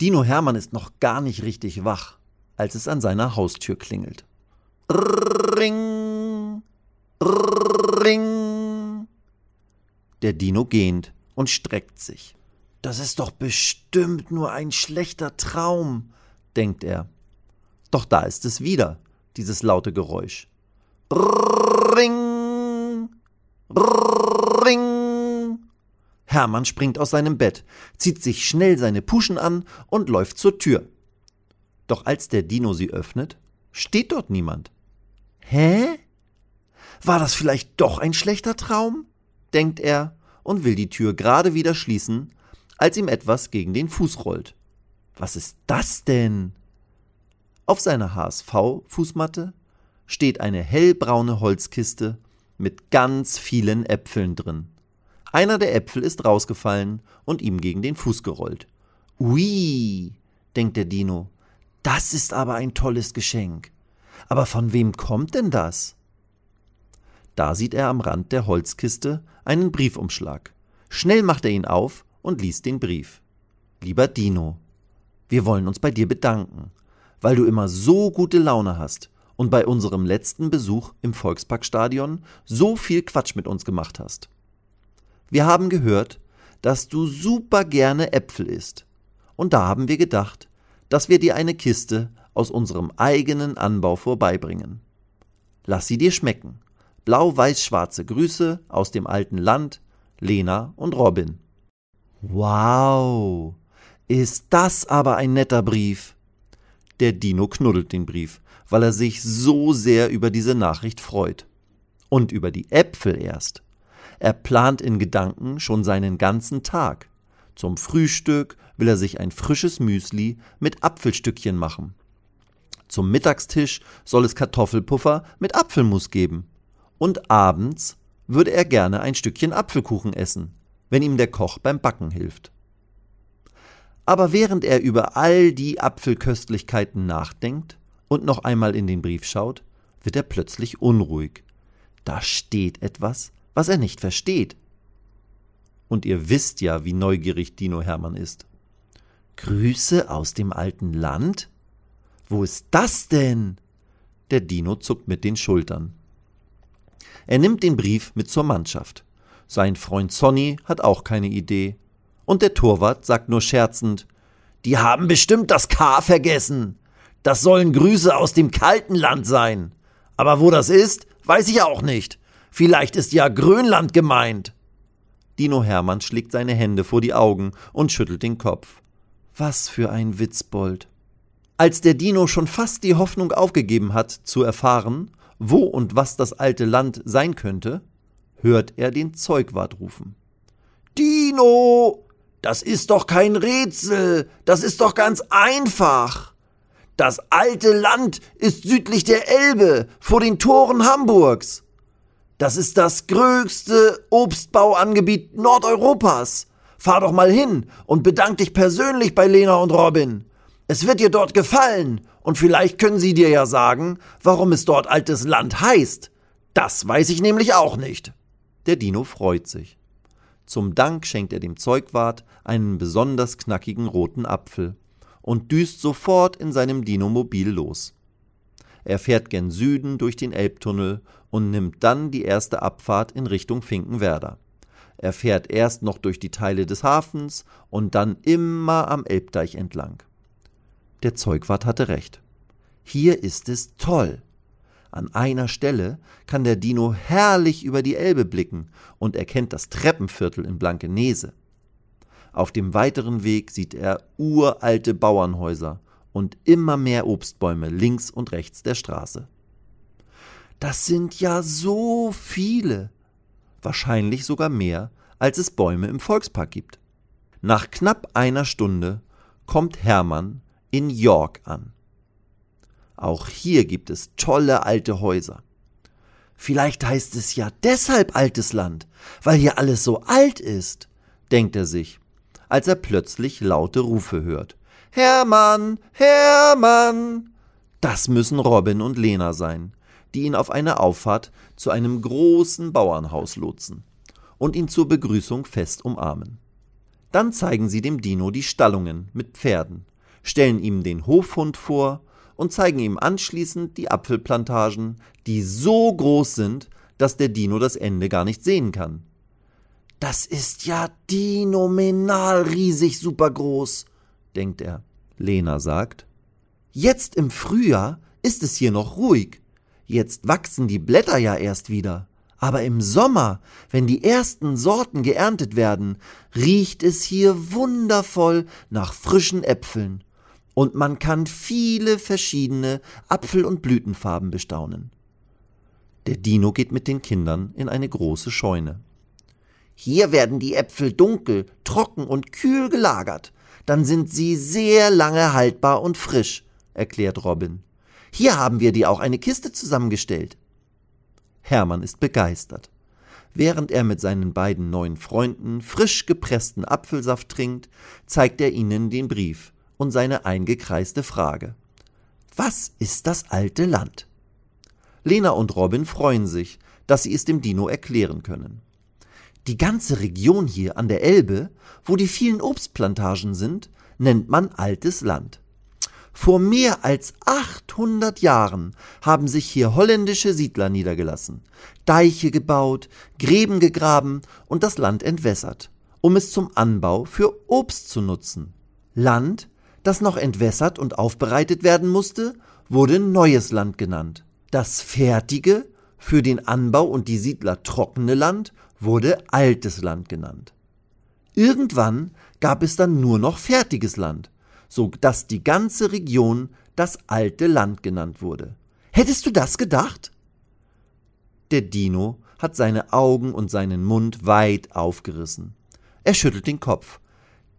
Dino Hermann ist noch gar nicht richtig wach, als es an seiner Haustür klingelt. Ring, ring. Der Dino gähnt und streckt sich. Das ist doch bestimmt nur ein schlechter Traum, denkt er. Doch da ist es wieder, dieses laute Geräusch. Ring, ring. Hermann springt aus seinem Bett, zieht sich schnell seine Puschen an und läuft zur Tür. Doch als der Dino sie öffnet, steht dort niemand. Hä? War das vielleicht doch ein schlechter Traum? denkt er und will die Tür gerade wieder schließen, als ihm etwas gegen den Fuß rollt. Was ist das denn? Auf seiner HSV-Fußmatte steht eine hellbraune Holzkiste mit ganz vielen Äpfeln drin. Einer der Äpfel ist rausgefallen und ihm gegen den Fuß gerollt. Ui, denkt der Dino, das ist aber ein tolles Geschenk. Aber von wem kommt denn das? Da sieht er am Rand der Holzkiste einen Briefumschlag. Schnell macht er ihn auf und liest den Brief. Lieber Dino, wir wollen uns bei dir bedanken, weil du immer so gute Laune hast und bei unserem letzten Besuch im Volksparkstadion so viel Quatsch mit uns gemacht hast. Wir haben gehört, dass du super gerne Äpfel isst. Und da haben wir gedacht, dass wir dir eine Kiste aus unserem eigenen Anbau vorbeibringen. Lass sie dir schmecken. Blau-weiß-schwarze Grüße aus dem alten Land, Lena und Robin. Wow, ist das aber ein netter Brief. Der Dino knuddelt den Brief, weil er sich so sehr über diese Nachricht freut. Und über die Äpfel erst. Er plant in Gedanken schon seinen ganzen Tag. Zum Frühstück will er sich ein frisches Müsli mit Apfelstückchen machen. Zum Mittagstisch soll es Kartoffelpuffer mit Apfelmus geben. Und abends würde er gerne ein Stückchen Apfelkuchen essen, wenn ihm der Koch beim Backen hilft. Aber während er über all die Apfelköstlichkeiten nachdenkt und noch einmal in den Brief schaut, wird er plötzlich unruhig. Da steht etwas, was er nicht versteht. Und ihr wisst ja, wie neugierig Dino Hermann ist. Grüße aus dem alten Land? Wo ist das denn? Der Dino zuckt mit den Schultern. Er nimmt den Brief mit zur Mannschaft. Sein Freund Sonny hat auch keine Idee. Und der Torwart sagt nur scherzend, die haben bestimmt das K vergessen. Das sollen Grüße aus dem kalten Land sein. Aber wo das ist, weiß ich auch nicht. Vielleicht ist ja Grönland gemeint. Dino Hermann schlägt seine Hände vor die Augen und schüttelt den Kopf. Was für ein Witzbold. Als der Dino schon fast die Hoffnung aufgegeben hat, zu erfahren, wo und was das alte Land sein könnte, hört er den Zeugwart rufen. Dino! Das ist doch kein Rätsel, das ist doch ganz einfach. Das alte Land ist südlich der Elbe, vor den Toren Hamburgs. Das ist das größte Obstbauangebiet Nordeuropas. Fahr doch mal hin und bedank dich persönlich bei Lena und Robin. Es wird dir dort gefallen, und vielleicht können sie dir ja sagen, warum es dort altes Land heißt. Das weiß ich nämlich auch nicht. Der Dino freut sich. Zum Dank schenkt er dem Zeugwart einen besonders knackigen roten Apfel und düst sofort in seinem Dinomobil los. Er fährt gen Süden durch den Elbtunnel und nimmt dann die erste Abfahrt in Richtung Finkenwerder. Er fährt erst noch durch die Teile des Hafens und dann immer am Elbdeich entlang. Der Zeugwart hatte recht. Hier ist es toll. An einer Stelle kann der Dino herrlich über die Elbe blicken und erkennt das Treppenviertel in Blankenese. Auf dem weiteren Weg sieht er uralte Bauernhäuser und immer mehr Obstbäume links und rechts der Straße. Das sind ja so viele. Wahrscheinlich sogar mehr, als es Bäume im Volkspark gibt. Nach knapp einer Stunde kommt Hermann in York an. Auch hier gibt es tolle alte Häuser. Vielleicht heißt es ja deshalb altes Land, weil hier alles so alt ist, denkt er sich, als er plötzlich laute Rufe hört. Hermann, Hermann! Das müssen Robin und Lena sein, die ihn auf eine Auffahrt zu einem großen Bauernhaus lotsen und ihn zur Begrüßung fest umarmen. Dann zeigen sie dem Dino die Stallungen mit Pferden, stellen ihm den Hofhund vor und zeigen ihm anschließend die Apfelplantagen, die so groß sind, dass der Dino das Ende gar nicht sehen kann. Das ist ja dinominal riesig supergroß, denkt er. Lena sagt, Jetzt im Frühjahr ist es hier noch ruhig. Jetzt wachsen die Blätter ja erst wieder. Aber im Sommer, wenn die ersten Sorten geerntet werden, riecht es hier wundervoll nach frischen Äpfeln. Und man kann viele verschiedene Apfel- und Blütenfarben bestaunen. Der Dino geht mit den Kindern in eine große Scheune. Hier werden die Äpfel dunkel, trocken und kühl gelagert. Dann sind sie sehr lange haltbar und frisch, erklärt Robin. Hier haben wir dir auch eine Kiste zusammengestellt. Hermann ist begeistert. Während er mit seinen beiden neuen Freunden frisch gepressten Apfelsaft trinkt, zeigt er ihnen den Brief und seine eingekreiste Frage. Was ist das alte Land? Lena und Robin freuen sich, dass sie es dem Dino erklären können. Die ganze Region hier an der Elbe, wo die vielen Obstplantagen sind, nennt man altes Land. Vor mehr als 800 Jahren haben sich hier holländische Siedler niedergelassen, Deiche gebaut, Gräben gegraben und das Land entwässert, um es zum Anbau für Obst zu nutzen. Land, das noch entwässert und aufbereitet werden musste, wurde neues Land genannt. Das fertige, für den Anbau und die Siedler trockene Land wurde altes Land genannt. Irgendwann gab es dann nur noch fertiges Land, so dass die ganze Region das alte Land genannt wurde. Hättest du das gedacht? Der Dino hat seine Augen und seinen Mund weit aufgerissen. Er schüttelt den Kopf.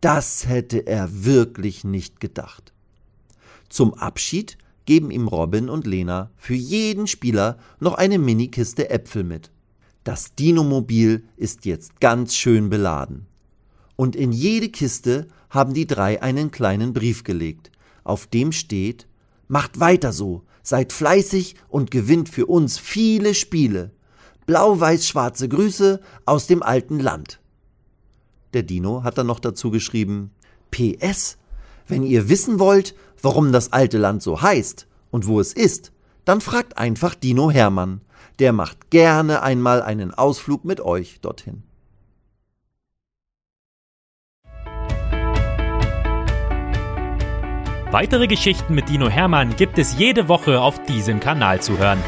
Das hätte er wirklich nicht gedacht. Zum Abschied geben ihm Robin und Lena für jeden Spieler noch eine Minikiste Äpfel mit. Das Dinomobil ist jetzt ganz schön beladen. Und in jede Kiste haben die drei einen kleinen Brief gelegt, auf dem steht Macht weiter so, seid fleißig und gewinnt für uns viele Spiele. Blau-weiß-schwarze Grüße aus dem alten Land. Der Dino hat dann noch dazu geschrieben PS, wenn ihr wissen wollt, warum das alte Land so heißt und wo es ist, dann fragt einfach Dino Hermann. Der macht gerne einmal einen Ausflug mit euch dorthin. Weitere Geschichten mit Dino Hermann gibt es jede Woche auf diesem Kanal zu hören.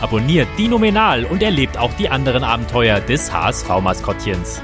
Abonniert Dino Menal und erlebt auch die anderen Abenteuer des HSV-Maskottchens.